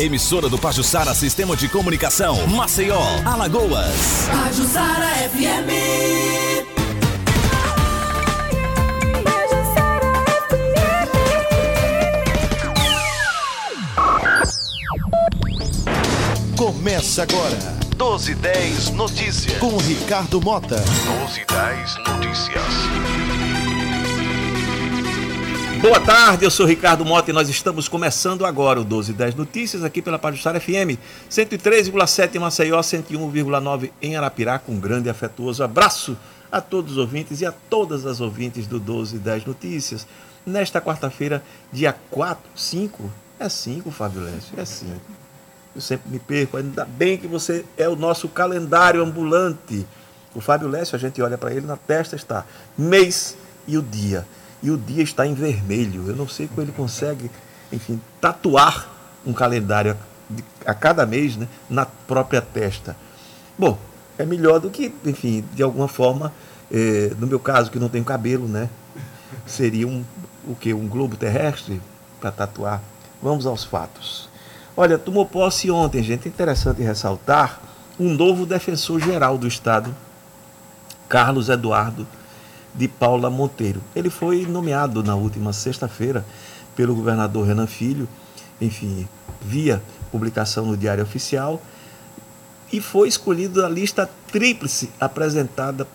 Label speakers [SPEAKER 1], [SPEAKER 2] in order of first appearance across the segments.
[SPEAKER 1] Emissora do Pajussara Sistema de Comunicação, Maceió, Alagoas.
[SPEAKER 2] Pajussara FM.
[SPEAKER 3] Começa agora.
[SPEAKER 4] 1210 Notícias.
[SPEAKER 3] Com Ricardo Mota.
[SPEAKER 4] 1210 Notícias.
[SPEAKER 5] Boa tarde, eu sou Ricardo Mota e nós estamos começando agora o 1210 Notícias aqui pela Pajustar FM, 103,7 em Maceió, 101,9 em Arapirá, com um grande e afetuoso abraço a todos os ouvintes e a todas as ouvintes do 1210 Notícias. Nesta quarta-feira, dia 4, 5, é 5, Fábio Lécio, é 5. Eu sempre me perco, ainda bem que você é o nosso calendário ambulante. O Fábio Lécio, a gente olha para ele, na testa está mês e o dia e o dia está em vermelho. Eu não sei como ele consegue, enfim, tatuar um calendário a cada mês né, na própria testa. Bom, é melhor do que, enfim, de alguma forma, eh, no meu caso, que não tenho cabelo, né? Seria um, o que? Um globo terrestre para tatuar. Vamos aos fatos. Olha, tomou posse ontem, gente. Interessante ressaltar um novo defensor geral do Estado, Carlos Eduardo de Paula Monteiro. Ele foi nomeado na última sexta-feira pelo governador Renan Filho, enfim, via publicação no Diário Oficial, e foi escolhido da lista tríplice apresentada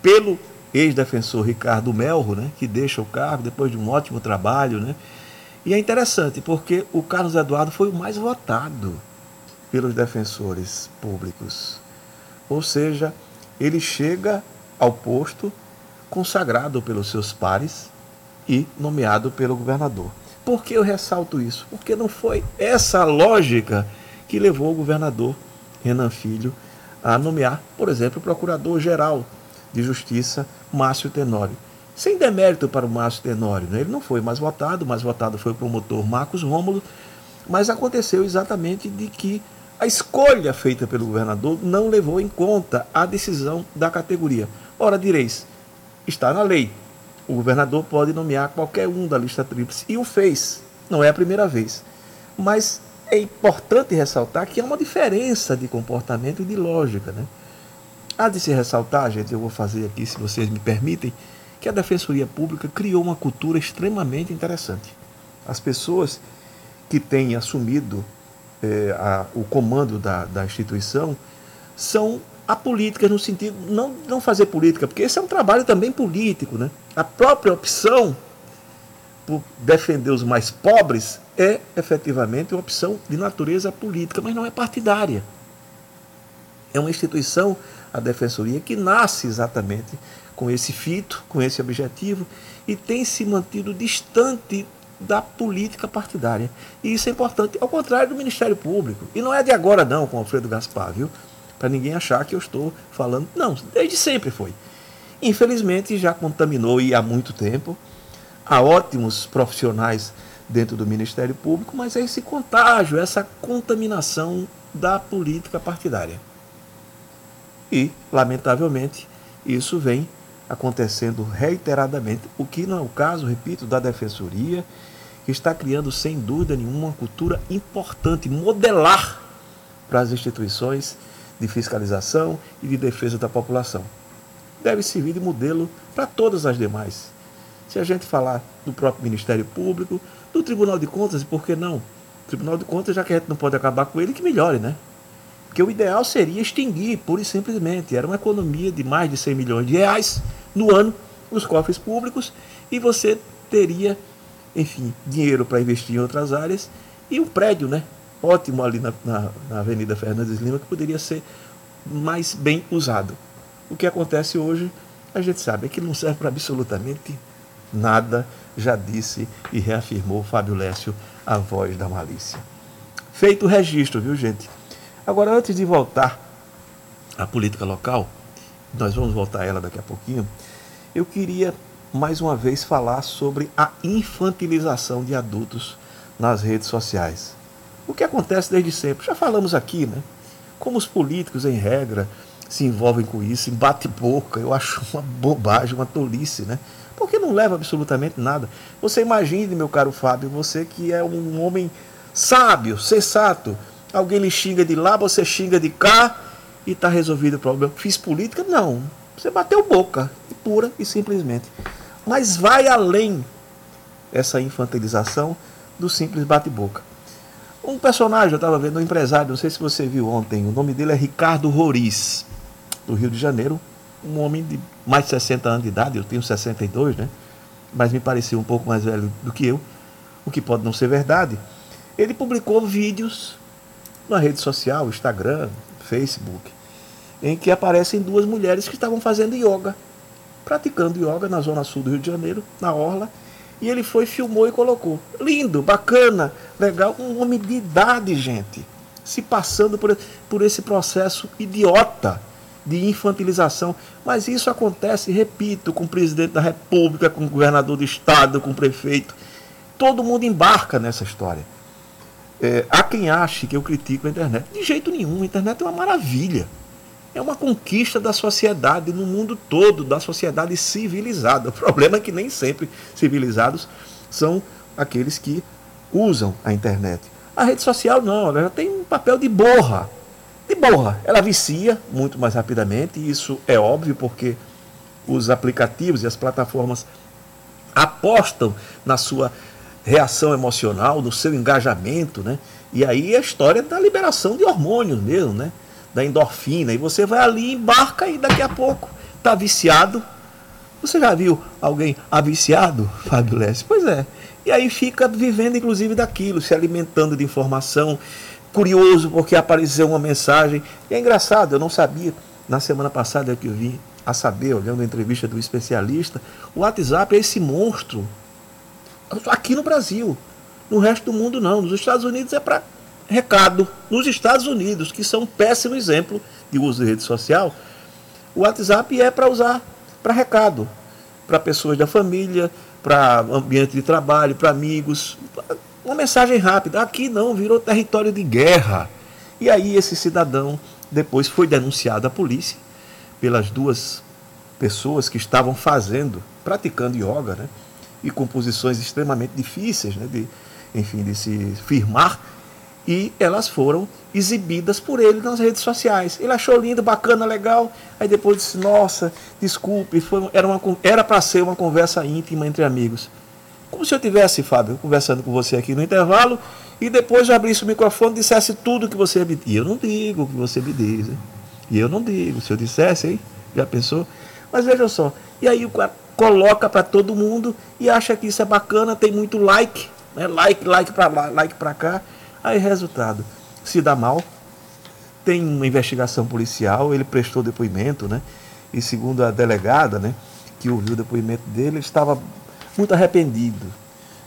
[SPEAKER 5] pelo ex-defensor Ricardo Melro, né, que deixa o cargo depois de um ótimo trabalho. Né? E é interessante porque o Carlos Eduardo foi o mais votado pelos defensores públicos. Ou seja, ele chega ao posto consagrado pelos seus pares e nomeado pelo governador. Por que eu ressalto isso? Porque não foi essa lógica que levou o governador Renan Filho a nomear, por exemplo, o procurador-geral de Justiça, Márcio Tenório. Sem demérito para o Márcio Tenório, né? ele não foi mais votado, mais votado foi o promotor Marcos Rômulo, mas aconteceu exatamente de que a escolha feita pelo governador não levou em conta a decisão da categoria. Ora, direis, está na lei. O governador pode nomear qualquer um da lista tríplice e o fez. Não é a primeira vez. Mas é importante ressaltar que há uma diferença de comportamento e de lógica. Né? Há de se ressaltar, gente, eu vou fazer aqui, se vocês me permitem, que a Defensoria Pública criou uma cultura extremamente interessante. As pessoas que têm assumido é, a, o comando da, da instituição são a política no sentido não não fazer política, porque esse é um trabalho também político, né? A própria opção por defender os mais pobres é efetivamente uma opção de natureza política, mas não é partidária. É uma instituição, a defensoria, que nasce exatamente com esse fito, com esse objetivo e tem se mantido distante da política partidária. E isso é importante, ao contrário do Ministério Público. E não é de agora não, com Alfredo Gaspar, viu? Para ninguém achar que eu estou falando. Não, desde sempre foi. Infelizmente já contaminou e há muito tempo. Há ótimos profissionais dentro do Ministério Público, mas é esse contágio, essa contaminação da política partidária. E, lamentavelmente, isso vem acontecendo reiteradamente, o que não é o caso, repito, da Defensoria, que está criando, sem dúvida nenhuma, uma cultura importante, modelar para as instituições de fiscalização e de defesa da população. Deve servir de modelo para todas as demais. Se a gente falar do próprio Ministério Público, do Tribunal de Contas, e por que não? O Tribunal de Contas, já que a gente não pode acabar com ele, que melhore, né? Porque o ideal seria extinguir, pura e simplesmente. Era uma economia de mais de 100 milhões de reais no ano nos cofres públicos e você teria, enfim, dinheiro para investir em outras áreas e um prédio, né? Ótimo ali na, na, na Avenida Fernandes Lima que poderia ser mais bem usado. O que acontece hoje, a gente sabe, é que não serve para absolutamente nada, já disse e reafirmou Fábio Lécio, a voz da malícia. Feito o registro, viu, gente? Agora, antes de voltar à política local, nós vamos voltar a ela daqui a pouquinho, eu queria mais uma vez falar sobre a infantilização de adultos nas redes sociais. O que acontece desde sempre? Já falamos aqui, né? Como os políticos, em regra, se envolvem com isso, em bate-boca, eu acho uma bobagem, uma tolice, né? Porque não leva absolutamente nada. Você imagine, meu caro Fábio, você que é um homem sábio, sensato. Alguém lhe xinga de lá, você xinga de cá e está resolvido o problema. Fiz política? Não. Você bateu boca, pura e simplesmente. Mas vai além essa infantilização do simples bate-boca. Um personagem, eu estava vendo, um empresário, não sei se você viu ontem, o nome dele é Ricardo Roriz, do Rio de Janeiro, um homem de mais de 60 anos de idade, eu tenho 62, né? Mas me parecia um pouco mais velho do que eu, o que pode não ser verdade. Ele publicou vídeos na rede social, Instagram, Facebook, em que aparecem duas mulheres que estavam fazendo yoga, praticando yoga na zona sul do Rio de Janeiro, na orla, e ele foi, filmou e colocou. Lindo, bacana, legal. Um homem de idade, gente. Se passando por, por esse processo idiota de infantilização. Mas isso acontece, repito, com o presidente da República, com o governador do estado, com o prefeito. Todo mundo embarca nessa história. É, há quem ache que eu critico a internet. De jeito nenhum, a internet é uma maravilha é uma conquista da sociedade no mundo todo, da sociedade civilizada. O problema é que nem sempre civilizados são aqueles que usam a internet. A rede social não, ela tem um papel de borra. De borra. Ela vicia muito mais rapidamente, e isso é óbvio porque os aplicativos e as plataformas apostam na sua reação emocional, no seu engajamento, né? E aí a história da liberação de hormônios mesmo, né? Da endorfina, e você vai ali, embarca e daqui a pouco está viciado. Você já viu alguém aviciado, Fábio Leste? Pois é. E aí fica vivendo, inclusive, daquilo, se alimentando de informação, curioso porque apareceu uma mensagem. E é engraçado, eu não sabia, na semana passada que eu vi a saber, olhando a entrevista do especialista, o WhatsApp é esse monstro. Aqui no Brasil. No resto do mundo não. Nos Estados Unidos é para recado. Nos Estados Unidos, que são um péssimo exemplo de uso de rede social, o WhatsApp é para usar para recado, para pessoas da família, para ambiente de trabalho, para amigos, uma mensagem rápida. Aqui não, virou território de guerra. E aí esse cidadão depois foi denunciado à polícia pelas duas pessoas que estavam fazendo, praticando yoga, né? E com posições extremamente difíceis, né? De, enfim, de se firmar e elas foram exibidas por ele nas redes sociais. Ele achou lindo, bacana, legal. Aí depois disse: Nossa, desculpe, foi, era para ser uma conversa íntima entre amigos. Como se eu tivesse, Fábio, conversando com você aqui no intervalo e depois eu abrisse o microfone e dissesse tudo que você me diz. Eu não digo o que você me diz. Hein? E eu não digo. Se eu dissesse, hein? Já pensou? Mas veja só. E aí o cara coloca para todo mundo e acha que isso é bacana, tem muito like. Né? Like, like para lá, like para cá. Aí, resultado, se dá mal, tem uma investigação policial, ele prestou depoimento, né? E segundo a delegada, né, que ouviu o depoimento dele, ele estava muito arrependido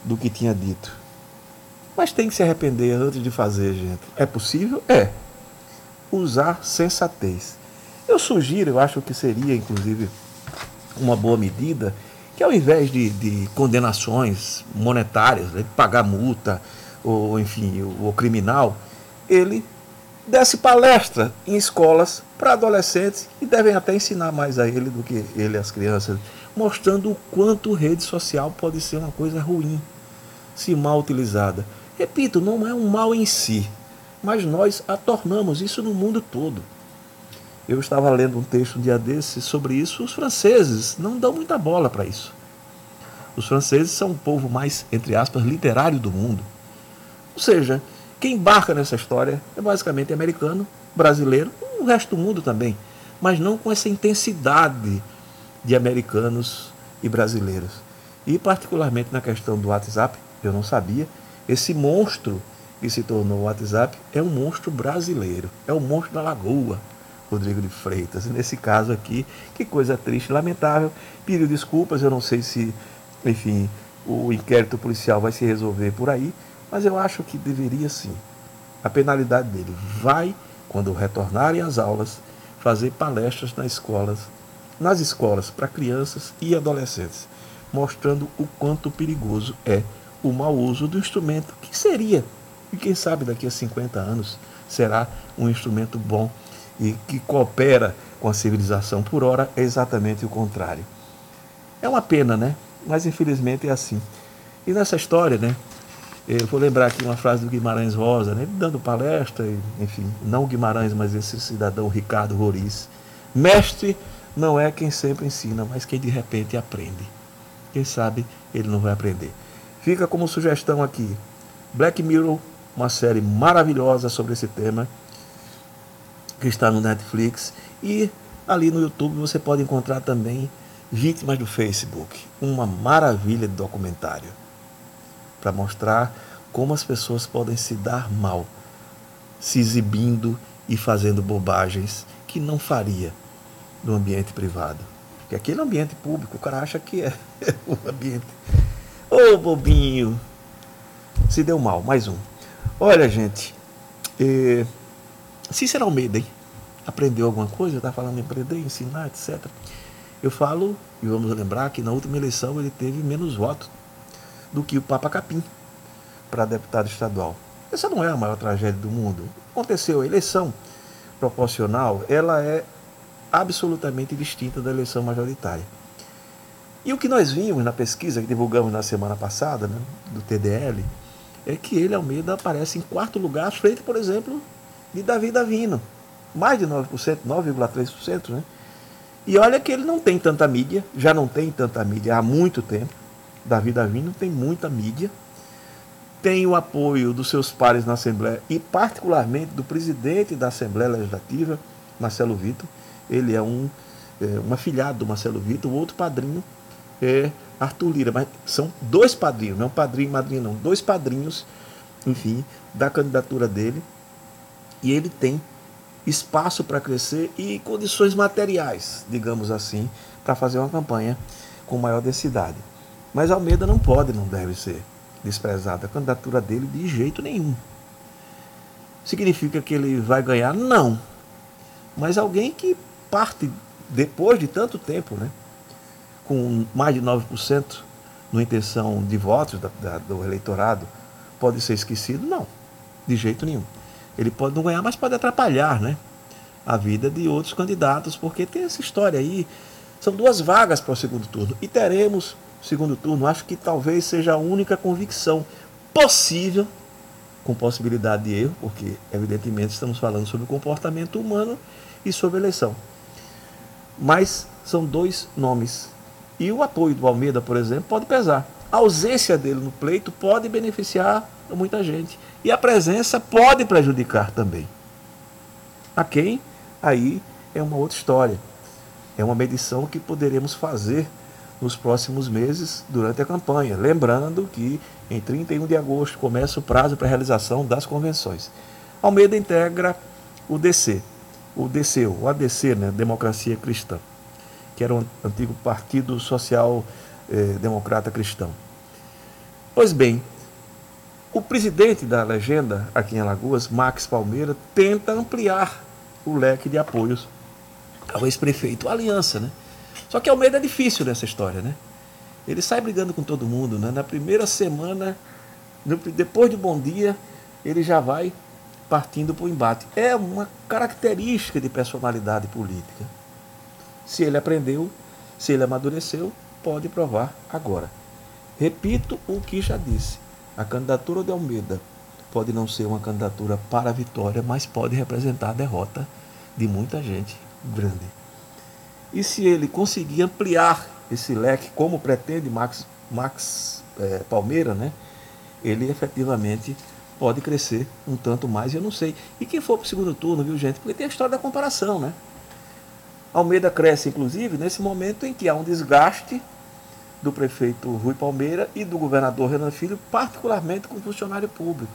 [SPEAKER 5] do que tinha dito. Mas tem que se arrepender antes de fazer, gente. É possível? É. Usar sensatez. Eu sugiro, eu acho que seria, inclusive, uma boa medida, que ao invés de, de condenações monetárias, né, de pagar multa, ou enfim, o, o criminal, ele desse palestra em escolas para adolescentes e devem até ensinar mais a ele do que ele às crianças, mostrando o quanto rede social pode ser uma coisa ruim, se mal utilizada. Repito, não é um mal em si, mas nós a tornamos isso no mundo todo. Eu estava lendo um texto um dia desses sobre isso. Os franceses não dão muita bola para isso. Os franceses são o povo mais, entre aspas, literário do mundo. Ou seja, quem embarca nessa história é basicamente americano, brasileiro, o resto do mundo também, mas não com essa intensidade de americanos e brasileiros. E particularmente na questão do WhatsApp, eu não sabia, esse monstro que se tornou o WhatsApp é um monstro brasileiro, é o monstro da lagoa, Rodrigo de Freitas. nesse caso aqui, que coisa triste, lamentável. Pediu desculpas, eu não sei se, enfim, o inquérito policial vai se resolver por aí, mas eu acho que deveria sim. A penalidade dele vai, quando retornarem às aulas, fazer palestras nas escolas, nas escolas para crianças e adolescentes, mostrando o quanto perigoso é o mau uso do instrumento que seria, e quem sabe daqui a 50 anos será um instrumento bom e que coopera com a civilização. Por hora é exatamente o contrário. É uma pena, né? Mas infelizmente é assim. E nessa história, né? Eu vou lembrar aqui uma frase do Guimarães Rosa, né? dando palestra, enfim, não Guimarães, mas esse cidadão Ricardo Roriz. Mestre não é quem sempre ensina, mas quem de repente aprende. Quem sabe ele não vai aprender. Fica como sugestão aqui: Black Mirror, uma série maravilhosa sobre esse tema, que está no Netflix. E ali no YouTube você pode encontrar também Vítimas do Facebook, uma maravilha de documentário para mostrar como as pessoas podem se dar mal, se exibindo e fazendo bobagens que não faria no ambiente privado. Porque aqui no ambiente público o cara acha que é o ambiente. Ô oh, bobinho! Se deu mal, mais um. Olha, gente, eh, Cícero Almeida, hein? Aprendeu alguma coisa? Está falando em aprender, ensinar, etc. Eu falo, e vamos lembrar que na última eleição ele teve menos votos do que o Papa Capim para deputado estadual. Essa não é a maior tragédia do mundo. Aconteceu a eleição proporcional, ela é absolutamente distinta da eleição majoritária. E o que nós vimos na pesquisa que divulgamos na semana passada, né, do TDL, é que ele, Almeida, aparece em quarto lugar, frente, por exemplo, de Davi Davino. Mais de 9%, 9,3%, né? E olha que ele não tem tanta mídia, já não tem tanta mídia há muito tempo. Davi Davino tem muita mídia, tem o apoio dos seus pares na Assembleia e, particularmente, do presidente da Assembleia Legislativa, Marcelo Vitor. Ele é um, é, um afilhado do Marcelo Vitor, o outro padrinho é Arthur Lira. Mas são dois padrinhos, não é um padrinho e madrinha, não. Dois padrinhos, enfim, da candidatura dele. E ele tem espaço para crescer e condições materiais, digamos assim, para fazer uma campanha com maior densidade. Mas Almeida não pode, não deve ser desprezado. A candidatura dele de jeito nenhum. Significa que ele vai ganhar? Não. Mas alguém que parte depois de tanto tempo, né, com mais de 9% no intenção de votos da, da, do eleitorado, pode ser esquecido? Não, de jeito nenhum. Ele pode não ganhar, mas pode atrapalhar né, a vida de outros candidatos, porque tem essa história aí. São duas vagas para o segundo turno. E teremos segundo turno. Acho que talvez seja a única convicção possível, com possibilidade de erro, porque evidentemente estamos falando sobre o comportamento humano e sobre eleição. Mas são dois nomes. E o apoio do Almeida, por exemplo, pode pesar. A ausência dele no pleito pode beneficiar muita gente. E a presença pode prejudicar também. A quem? Aí é uma outra história. É uma medição que poderemos fazer nos próximos meses durante a campanha. Lembrando que em 31 de agosto começa o prazo para a realização das convenções. Almeida integra o DC, o DC, o ADC, né, Democracia Cristã, que era um antigo Partido Social eh, Democrata Cristão. Pois bem, o presidente da legenda aqui em Alagoas, Max Palmeira, tenta ampliar o leque de apoios ao ex-prefeito, aliança, né? Só que Almeida é difícil nessa história, né? Ele sai brigando com todo mundo, né? Na primeira semana, depois do bom dia, ele já vai partindo para o embate. É uma característica de personalidade política. Se ele aprendeu, se ele amadureceu, pode provar agora. Repito o que já disse. A candidatura de Almeida pode não ser uma candidatura para a vitória, mas pode representar a derrota de muita gente grande. E se ele conseguir ampliar esse leque, como pretende Max, Max é, Palmeira, né, ele efetivamente pode crescer um tanto mais, eu não sei. E quem for para o segundo turno, viu, gente? Porque tem a história da comparação, né? Almeida cresce, inclusive, nesse momento em que há um desgaste do prefeito Rui Palmeira e do governador Renan Filho, particularmente com o funcionário público.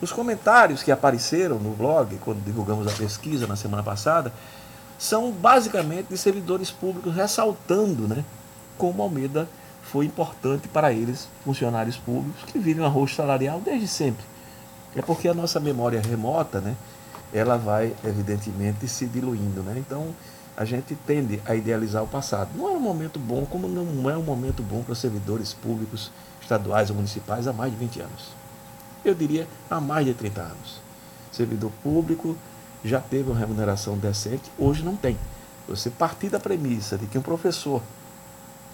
[SPEAKER 5] Os comentários que apareceram no blog, quando divulgamos a pesquisa na semana passada, são basicamente de servidores públicos ressaltando né, como Almeida foi importante para eles, funcionários públicos, que vivem um arroz salarial desde sempre. É porque a nossa memória remota, né, ela vai, evidentemente, se diluindo. Né? Então, a gente tende a idealizar o passado. Não é um momento bom, como não é um momento bom para servidores públicos, estaduais ou municipais há mais de 20 anos. Eu diria há mais de 30 anos. Servidor público já teve uma remuneração decente, hoje não tem. Você partir da premissa de que um professor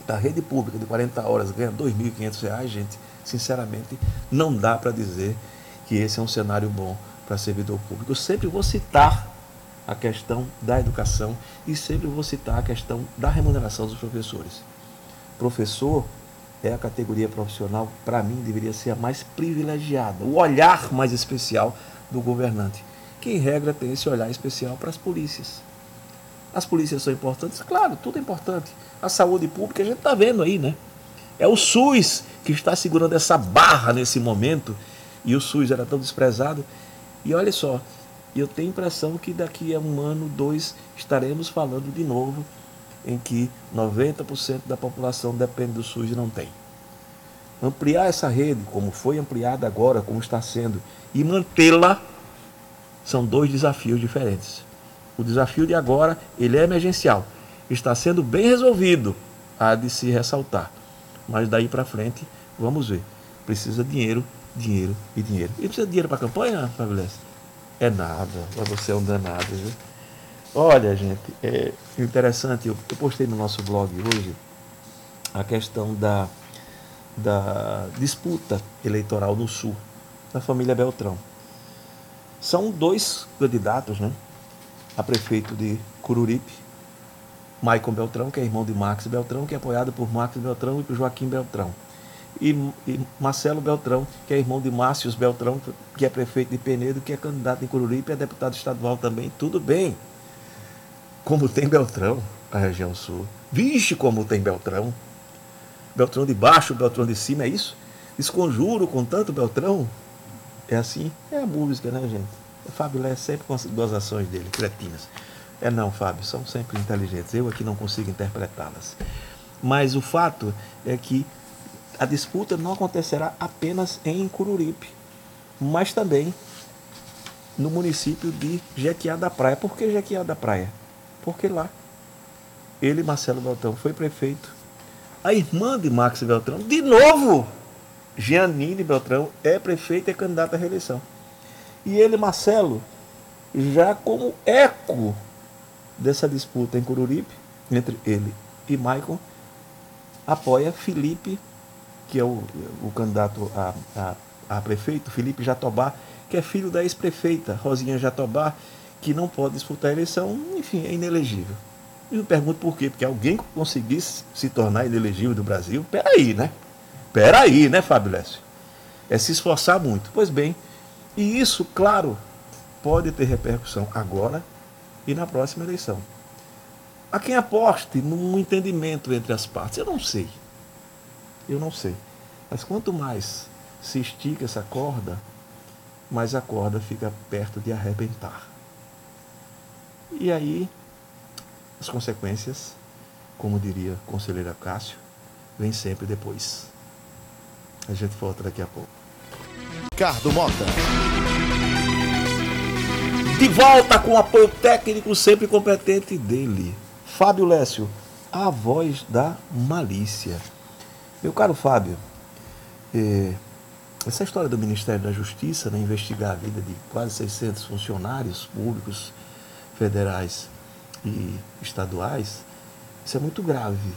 [SPEAKER 5] da rede pública de 40 horas ganha R$ 2.500, gente, sinceramente, não dá para dizer que esse é um cenário bom para servidor público. Eu sempre vou citar a questão da educação e sempre vou citar a questão da remuneração dos professores. Professor é a categoria profissional, para mim, deveria ser a mais privilegiada, o olhar mais especial do governante, que em regra tem esse olhar especial para as polícias. As polícias são importantes? Claro, tudo é importante. A saúde pública a gente está vendo aí, né? É o SUS que está segurando essa barra nesse momento, e o SUS era tão desprezado. E olha só, eu tenho a impressão que daqui a um ano, dois, estaremos falando de novo em que 90% da população depende do SUS e não tem. Ampliar essa rede, como foi ampliada agora, como está sendo, e mantê-la, são dois desafios diferentes. O desafio de agora, ele é emergencial, está sendo bem resolvido, há de se ressaltar. Mas daí para frente, vamos ver. Precisa dinheiro, dinheiro e dinheiro. E precisa de dinheiro para a campanha, Fábio É nada, você é um danado, viu? Olha, gente, é interessante, eu, eu postei no nosso blog hoje a questão da, da disputa eleitoral no Sul, da família Beltrão. São dois candidatos, né? A prefeito de Cururipe, Maicon Beltrão, que é irmão de Max Beltrão, que é apoiado por Max Beltrão e por Joaquim Beltrão. E, e, Marcelo Beltrão, que é irmão de Márcios Beltrão, que é prefeito de Penedo, que é candidato em Cururipe é deputado estadual também. Tudo bem como tem Beltrão na região sul. Vixe, como tem Beltrão. Beltrão de baixo, Beltrão de cima, é isso? Desconjuro com tanto Beltrão. É assim? É a música, né, gente? O Fábio Lé sempre com as gozações dele, cretinas. É não, Fábio, são sempre inteligentes. Eu aqui não consigo interpretá-las. Mas o fato é que a disputa não acontecerá apenas em Cururipe, mas também no município de Jequiá da Praia. Por que Jequiá da Praia? Porque lá, ele, Marcelo Beltrão, foi prefeito. A irmã de Max Beltrão, de novo, Giannini Beltrão, é prefeita e candidata à reeleição. E ele, Marcelo, já como eco dessa disputa em Cururipe, entre ele e Maicon, apoia Felipe, que é o, o candidato a, a, a prefeito, Felipe Jatobá, que é filho da ex-prefeita Rosinha Jatobá, que não pode disputar a eleição, enfim, é inelegível. E eu pergunto por quê? Porque alguém conseguisse se tornar inelegível do Brasil, peraí, né? Peraí, né, Fábio Lécio? É se esforçar muito. Pois bem, e isso, claro, pode ter repercussão agora e na próxima eleição. A quem aposte num entendimento entre as partes, eu não sei. Eu não sei. Mas quanto mais se estica essa corda, mais a corda fica perto de arrebentar. E aí, as consequências, como diria o conselheiro Cássio, vem sempre depois. A gente volta daqui a pouco.
[SPEAKER 3] Ricardo Mota.
[SPEAKER 5] De volta com o apoio técnico sempre competente dele. Fábio Lécio, a voz da malícia. Meu caro Fábio, eh, essa história do Ministério da Justiça, né, investigar a vida de quase 600 funcionários públicos federais e estaduais, isso é muito grave.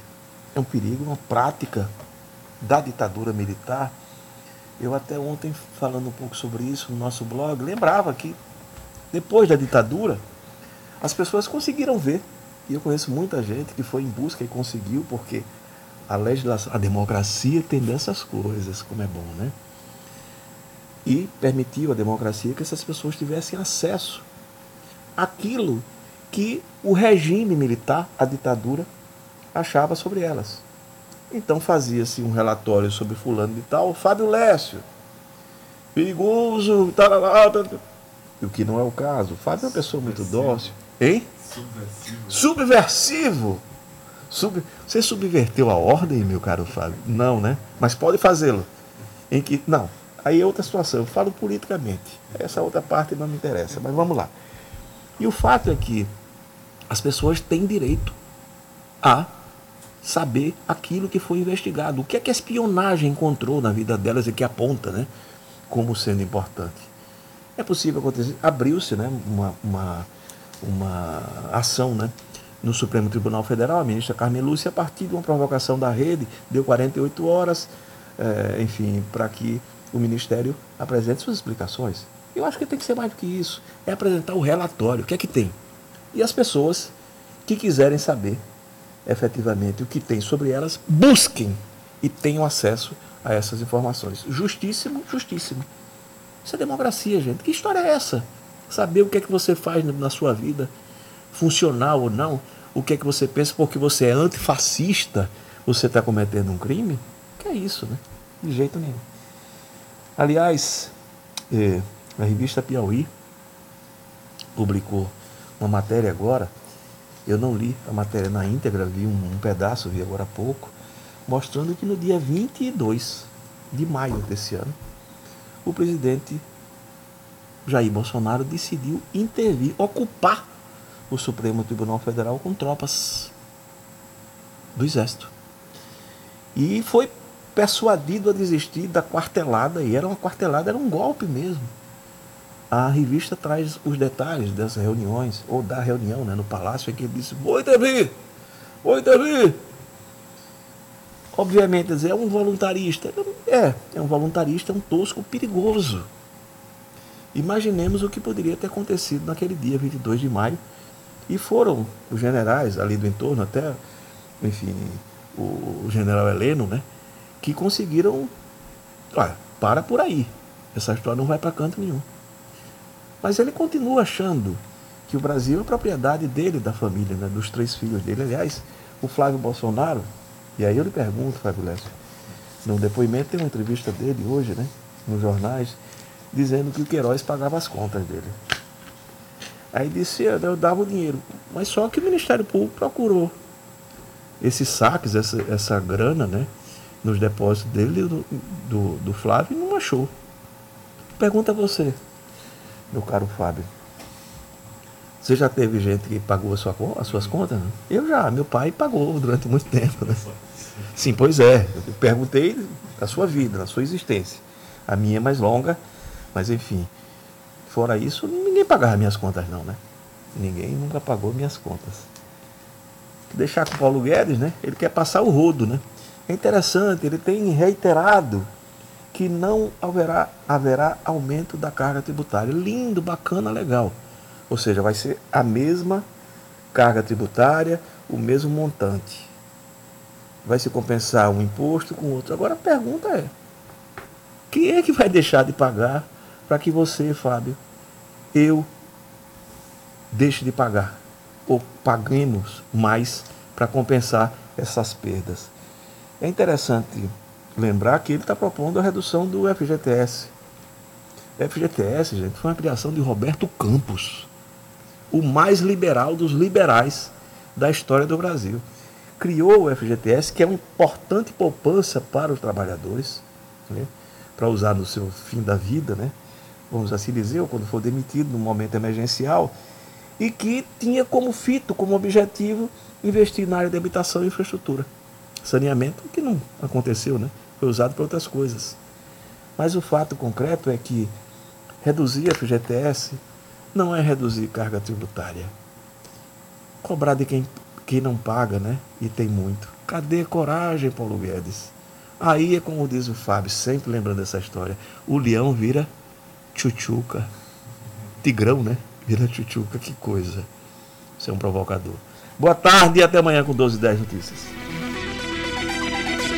[SPEAKER 5] É um perigo, uma prática da ditadura militar. Eu até ontem, falando um pouco sobre isso no nosso blog, lembrava que depois da ditadura, as pessoas conseguiram ver. E eu conheço muita gente que foi em busca e conseguiu, porque a legislação, a democracia tem dessas coisas, como é bom, né? E permitiu a democracia que essas pessoas tivessem acesso aquilo que o regime militar, a ditadura, achava sobre elas. Então fazia-se um relatório sobre fulano de tal, Fábio Lécio, perigoso, tal, tal, tal, o que não é o caso. O Fábio é uma pessoa muito dócil. Hein? Subversivo. Subversivo. Sub... Você subverteu a ordem, meu caro Fábio? Não, né? Mas pode fazê-lo. Em que. Não. Aí é outra situação. Eu falo politicamente. Essa outra parte não me interessa. Mas vamos lá. E o fato é que as pessoas têm direito a saber aquilo que foi investigado. O que é que a espionagem encontrou na vida delas e que aponta né, como sendo importante. É possível acontecer. Abriu-se né, uma, uma, uma ação né, no Supremo Tribunal Federal, a ministra Carmen Lúcia, a partir de uma provocação da rede, deu 48 horas, é, enfim, para que o Ministério apresente suas explicações. Eu acho que tem que ser mais do que isso. É apresentar o relatório, o que é que tem. E as pessoas que quiserem saber efetivamente o que tem sobre elas, busquem e tenham acesso a essas informações. Justíssimo, justíssimo. Isso é democracia, gente. Que história é essa? Saber o que é que você faz na sua vida, funcional ou não, o que é que você pensa porque você é antifascista, você está cometendo um crime? Que é isso, né? De jeito nenhum. Aliás, eh, a revista Piauí publicou uma matéria agora. Eu não li a matéria na íntegra, vi um, um pedaço, vi agora há pouco, mostrando que no dia 22 de maio desse ano, o presidente Jair Bolsonaro decidiu intervir, ocupar o Supremo Tribunal Federal com tropas do Exército. E foi persuadido a desistir da quartelada, e era uma quartelada, era um golpe mesmo. A revista traz os detalhes dessas reuniões, ou da reunião né, no palácio, em que ele disse: Vou intervir! Vou intervir! Obviamente, é um voluntarista. É, é um voluntarista, um tosco perigoso. Imaginemos o que poderia ter acontecido naquele dia, 22 de maio. E foram os generais ali do entorno, até, enfim, o general Heleno, né? Que conseguiram. Olha, para por aí. Essa história não vai para canto nenhum. Mas ele continua achando que o Brasil é propriedade dele, da família, né? dos três filhos dele. Aliás, o Flávio Bolsonaro, e aí eu lhe pergunto, Fábio Lécio, no depoimento tem uma entrevista dele hoje, né? Nos jornais, dizendo que o Queiroz pagava as contas dele. Aí disse, eu dava o dinheiro. Mas só que o Ministério Público procurou esses saques, essa, essa grana, né? Nos depósitos dele do, do, do Flávio e não achou. Pergunta a você, meu caro Fábio. Você já teve gente que pagou sua, as suas contas? Eu já, meu pai pagou durante muito tempo. Né? Sim, pois é. Eu perguntei da sua vida, da sua existência. A minha é mais longa, mas enfim. Fora isso, ninguém pagava minhas contas não, né? Ninguém nunca pagou minhas contas. Deixar com o Paulo Guedes, né? Ele quer passar o rodo, né? É interessante, ele tem reiterado que não haverá, haverá aumento da carga tributária. Lindo, bacana, legal. Ou seja, vai ser a mesma carga tributária, o mesmo montante. Vai se compensar um imposto com outro. Agora a pergunta é: quem é que vai deixar de pagar para que você, Fábio, eu, deixe de pagar? Ou paguemos mais para compensar essas perdas? É interessante lembrar que ele está propondo a redução do FGTS. FGTS, gente, foi uma criação de Roberto Campos, o mais liberal dos liberais da história do Brasil. Criou o FGTS, que é uma importante poupança para os trabalhadores, né, para usar no seu fim da vida, né, vamos assim dizer, ou quando for demitido no momento emergencial, e que tinha como fito, como objetivo, investir na área de habitação e infraestrutura. Saneamento, que não aconteceu, né? Foi usado para outras coisas. Mas o fato concreto é que reduzir a FGTS não é reduzir carga tributária. Cobrar de quem, quem não paga, né? E tem muito. Cadê coragem, Paulo Guedes? Aí é como diz o Fábio, sempre lembrando dessa história: o leão vira tchutchuca. Tigrão, né? Vira tchutchuca, que coisa. Você é um provocador. Boa tarde e até amanhã com 12 e 10 notícias.